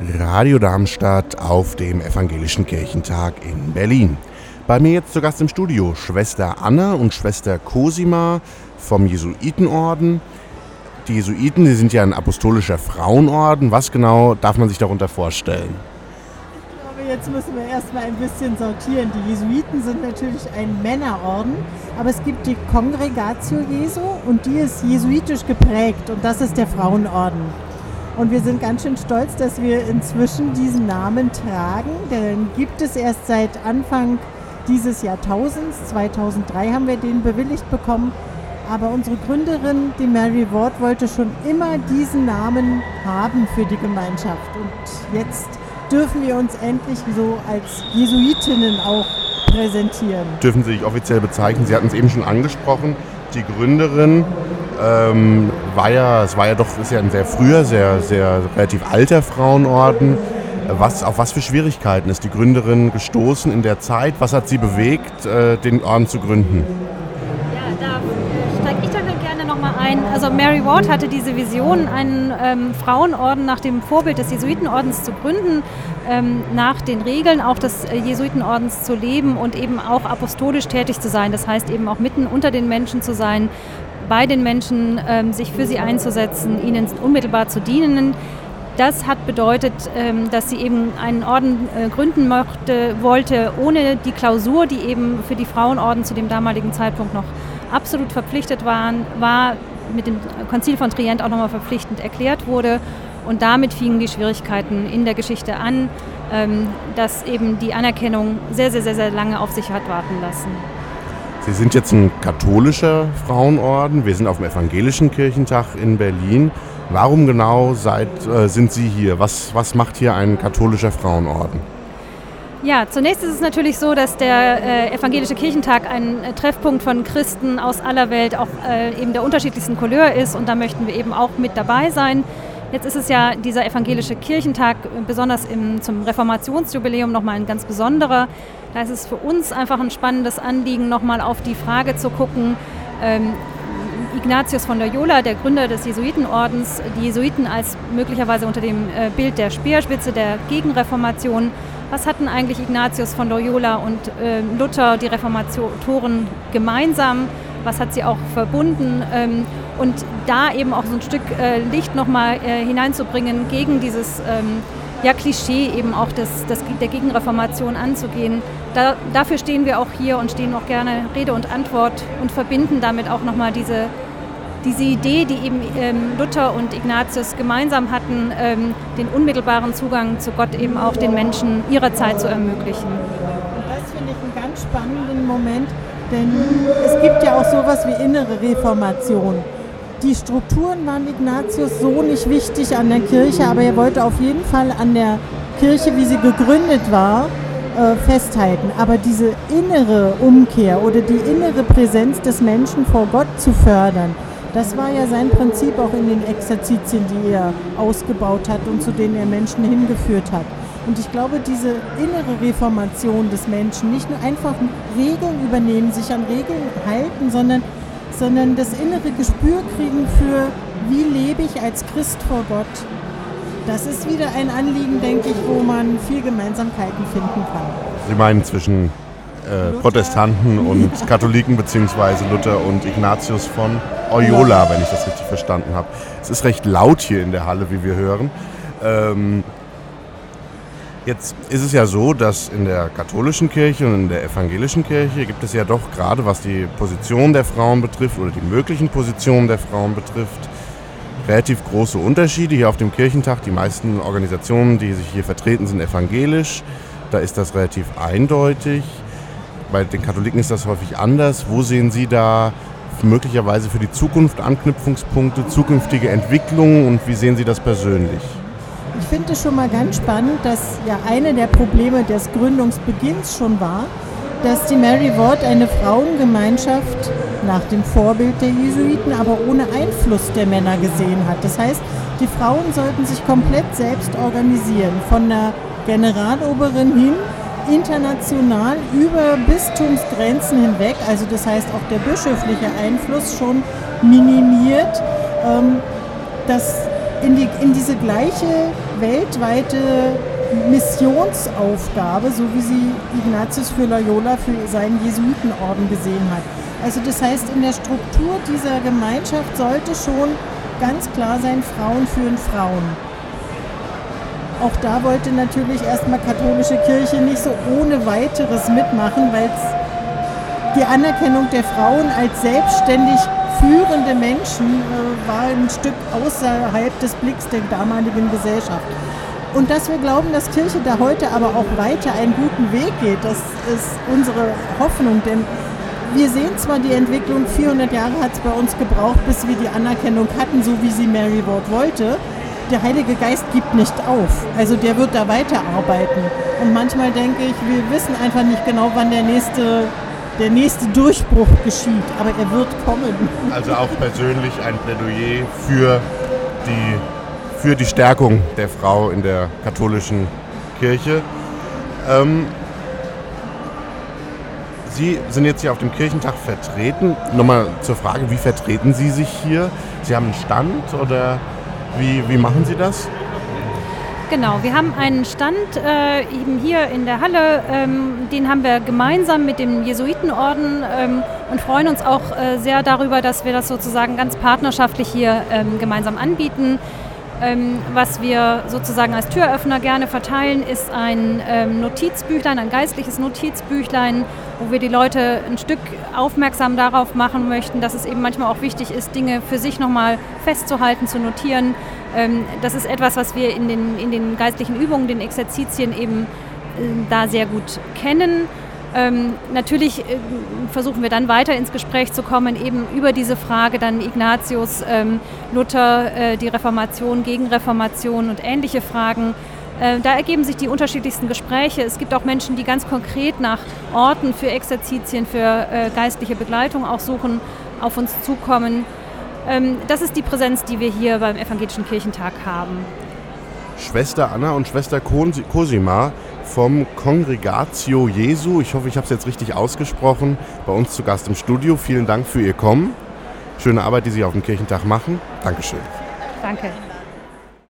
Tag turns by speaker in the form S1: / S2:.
S1: Radio Darmstadt auf dem Evangelischen Kirchentag in Berlin. Bei mir jetzt zu Gast im Studio Schwester Anna und Schwester Cosima vom Jesuitenorden. Die Jesuiten, die sind ja ein apostolischer Frauenorden. Was genau darf man sich darunter vorstellen?
S2: Ich glaube, jetzt müssen wir erstmal ein bisschen sortieren. Die Jesuiten sind natürlich ein Männerorden, aber es gibt die Congregatio Jesu und die ist jesuitisch geprägt und das ist der Frauenorden. Und wir sind ganz schön stolz, dass wir inzwischen diesen Namen tragen. Den gibt es erst seit Anfang dieses Jahrtausends. 2003 haben wir den bewilligt bekommen. Aber unsere Gründerin, die Mary Ward, wollte schon immer diesen Namen haben für die Gemeinschaft. Und jetzt dürfen wir uns endlich so als Jesuitinnen auch präsentieren.
S1: Dürfen Sie sich offiziell bezeichnen? Sie hatten es eben schon angesprochen. Die Gründerin ähm, war ja, es war ja doch, ist ja ein sehr früher, sehr, sehr relativ alter Frauenorden. Was, auf was für Schwierigkeiten ist die Gründerin gestoßen in der Zeit? Was hat sie bewegt, äh, den Orden zu gründen?
S3: Ja, da steige ich dann gerne nochmal ein. Also Mary Ward hatte diese Vision, einen ähm, Frauenorden nach dem Vorbild des Jesuitenordens zu gründen, ähm, nach den Regeln auch des äh, Jesuitenordens zu leben und eben auch apostolisch tätig zu sein. Das heißt eben auch mitten unter den Menschen zu sein, bei den Menschen, ähm, sich für sie einzusetzen, ihnen unmittelbar zu dienen. Das hat bedeutet, ähm, dass sie eben einen Orden äh, gründen möchte, wollte, ohne die Klausur, die eben für die Frauenorden zu dem damaligen Zeitpunkt noch absolut verpflichtet waren, war mit dem Konzil von Trient auch nochmal verpflichtend erklärt wurde. Und damit fingen die Schwierigkeiten in der Geschichte an, ähm, dass eben die Anerkennung sehr, sehr, sehr, sehr lange auf sich hat warten lassen.
S1: Sie sind jetzt ein katholischer Frauenorden. Wir sind auf dem Evangelischen Kirchentag in Berlin. Warum genau seid, äh, sind Sie hier? Was, was macht hier ein katholischer Frauenorden?
S3: Ja, zunächst ist es natürlich so, dass der äh, Evangelische Kirchentag ein äh, Treffpunkt von Christen aus aller Welt, auch äh, eben der unterschiedlichsten Couleur ist und da möchten wir eben auch mit dabei sein. Jetzt ist es ja dieser Evangelische Kirchentag, äh, besonders im, zum Reformationsjubiläum, nochmal ein ganz besonderer. Da ist es für uns einfach ein spannendes Anliegen, nochmal auf die Frage zu gucken, ähm, Ignatius von Loyola, der Gründer des Jesuitenordens, die Jesuiten als möglicherweise unter dem äh, Bild der Speerspitze der Gegenreformation. Was hatten eigentlich Ignatius von Loyola und äh, Luther, die Reformatoren, gemeinsam? Was hat sie auch verbunden? Ähm, und da eben auch so ein Stück äh, Licht nochmal äh, hineinzubringen gegen dieses ähm, ja, Klischee eben auch des, des, der Gegenreformation anzugehen. Da, dafür stehen wir auch hier und stehen auch gerne Rede und Antwort und verbinden damit auch nochmal diese, diese Idee, die eben ähm, Luther und Ignatius gemeinsam hatten, ähm, den unmittelbaren Zugang zu Gott eben auch den Menschen ihrer Zeit zu ermöglichen.
S2: Und das finde ich einen ganz spannenden Moment, denn es gibt ja auch sowas wie innere Reformation die Strukturen waren Ignatius so nicht wichtig an der Kirche, aber er wollte auf jeden Fall an der Kirche, wie sie gegründet war, äh, festhalten. Aber diese innere Umkehr oder die innere Präsenz des Menschen vor Gott zu fördern, das war ja sein Prinzip auch in den Exerzitien, die er ausgebaut hat und zu denen er Menschen hingeführt hat. Und ich glaube, diese innere Reformation des Menschen, nicht nur einfach Regeln übernehmen, sich an Regeln halten, sondern sondern das innere Gespür kriegen für, wie lebe ich als Christ vor Gott. Das ist wieder ein Anliegen, denke ich, wo man viel Gemeinsamkeiten finden kann.
S1: Sie meinen zwischen äh, Protestanten und Katholiken beziehungsweise Luther und Ignatius von Oyola, wenn ich das richtig verstanden habe. Es ist recht laut hier in der Halle, wie wir hören. Ähm, Jetzt ist es ja so, dass in der katholischen Kirche und in der evangelischen Kirche gibt es ja doch gerade, was die Position der Frauen betrifft oder die möglichen Positionen der Frauen betrifft, relativ große Unterschiede. Hier auf dem Kirchentag, die meisten Organisationen, die sich hier vertreten, sind evangelisch. Da ist das relativ eindeutig. Bei den Katholiken ist das häufig anders. Wo sehen Sie da möglicherweise für die Zukunft Anknüpfungspunkte, zukünftige Entwicklungen und wie sehen Sie das persönlich?
S2: Ich finde es schon mal ganz spannend, dass ja eine der Probleme des Gründungsbeginns schon war, dass die Mary Ward eine Frauengemeinschaft nach dem Vorbild der Jesuiten, aber ohne Einfluss der Männer gesehen hat. Das heißt, die Frauen sollten sich komplett selbst organisieren, von der Generaloberin hin, international über Bistumsgrenzen hinweg, also das heißt auch der bischöfliche Einfluss schon minimiert. Ähm, das in, die, in diese gleiche weltweite Missionsaufgabe, so wie sie Ignatius für Loyola für seinen Jesuitenorden gesehen hat. Also das heißt, in der Struktur dieser Gemeinschaft sollte schon ganz klar sein, Frauen führen Frauen. Auch da wollte natürlich erstmal katholische Kirche nicht so ohne weiteres mitmachen, weil die Anerkennung der Frauen als selbstständig führende Menschen äh, war ein Stück außerhalb des Blicks der damaligen Gesellschaft. Und dass wir glauben, dass Kirche da heute aber auch weiter einen guten Weg geht, das ist unsere Hoffnung. Denn wir sehen zwar die Entwicklung, 400 Jahre hat es bei uns gebraucht, bis wir die Anerkennung hatten, so wie sie Mary Ward wollte. Der Heilige Geist gibt nicht auf. Also der wird da weiterarbeiten. Und manchmal denke ich, wir wissen einfach nicht genau, wann der nächste, der nächste Durchbruch geschieht. Aber er wird kommen.
S1: Also auch persönlich ein Plädoyer für die für die Stärkung der Frau in der katholischen Kirche. Ähm, Sie sind jetzt hier auf dem Kirchentag vertreten. Nochmal zur Frage, wie vertreten Sie sich hier? Sie haben einen Stand oder wie, wie machen Sie das?
S3: Genau, wir haben einen Stand äh, eben hier in der Halle, ähm, den haben wir gemeinsam mit dem Jesuitenorden ähm, und freuen uns auch äh, sehr darüber, dass wir das sozusagen ganz partnerschaftlich hier ähm, gemeinsam anbieten. Ähm, was wir sozusagen als Türöffner gerne verteilen, ist ein ähm, Notizbüchlein, ein geistliches Notizbüchlein, wo wir die Leute ein Stück aufmerksam darauf machen möchten, dass es eben manchmal auch wichtig ist, Dinge für sich nochmal festzuhalten, zu notieren. Ähm, das ist etwas, was wir in den, in den geistlichen Übungen, den Exerzitien eben äh, da sehr gut kennen. Ähm, natürlich äh, versuchen wir dann weiter ins Gespräch zu kommen, eben über diese Frage dann Ignatius, ähm, Luther, äh, die Reformation, Gegenreformation und ähnliche Fragen. Äh, da ergeben sich die unterschiedlichsten Gespräche. Es gibt auch Menschen, die ganz konkret nach Orten für Exerzitien, für äh, geistliche Begleitung auch suchen, auf uns zukommen. Ähm, das ist die Präsenz, die wir hier beim Evangelischen Kirchentag haben.
S1: Schwester Anna und Schwester Cosima vom Congregatio Jesu. Ich hoffe, ich habe es jetzt richtig ausgesprochen. Bei uns zu Gast im Studio. Vielen Dank für Ihr Kommen. Schöne Arbeit, die Sie auf dem Kirchentag machen. Dankeschön.
S3: Danke.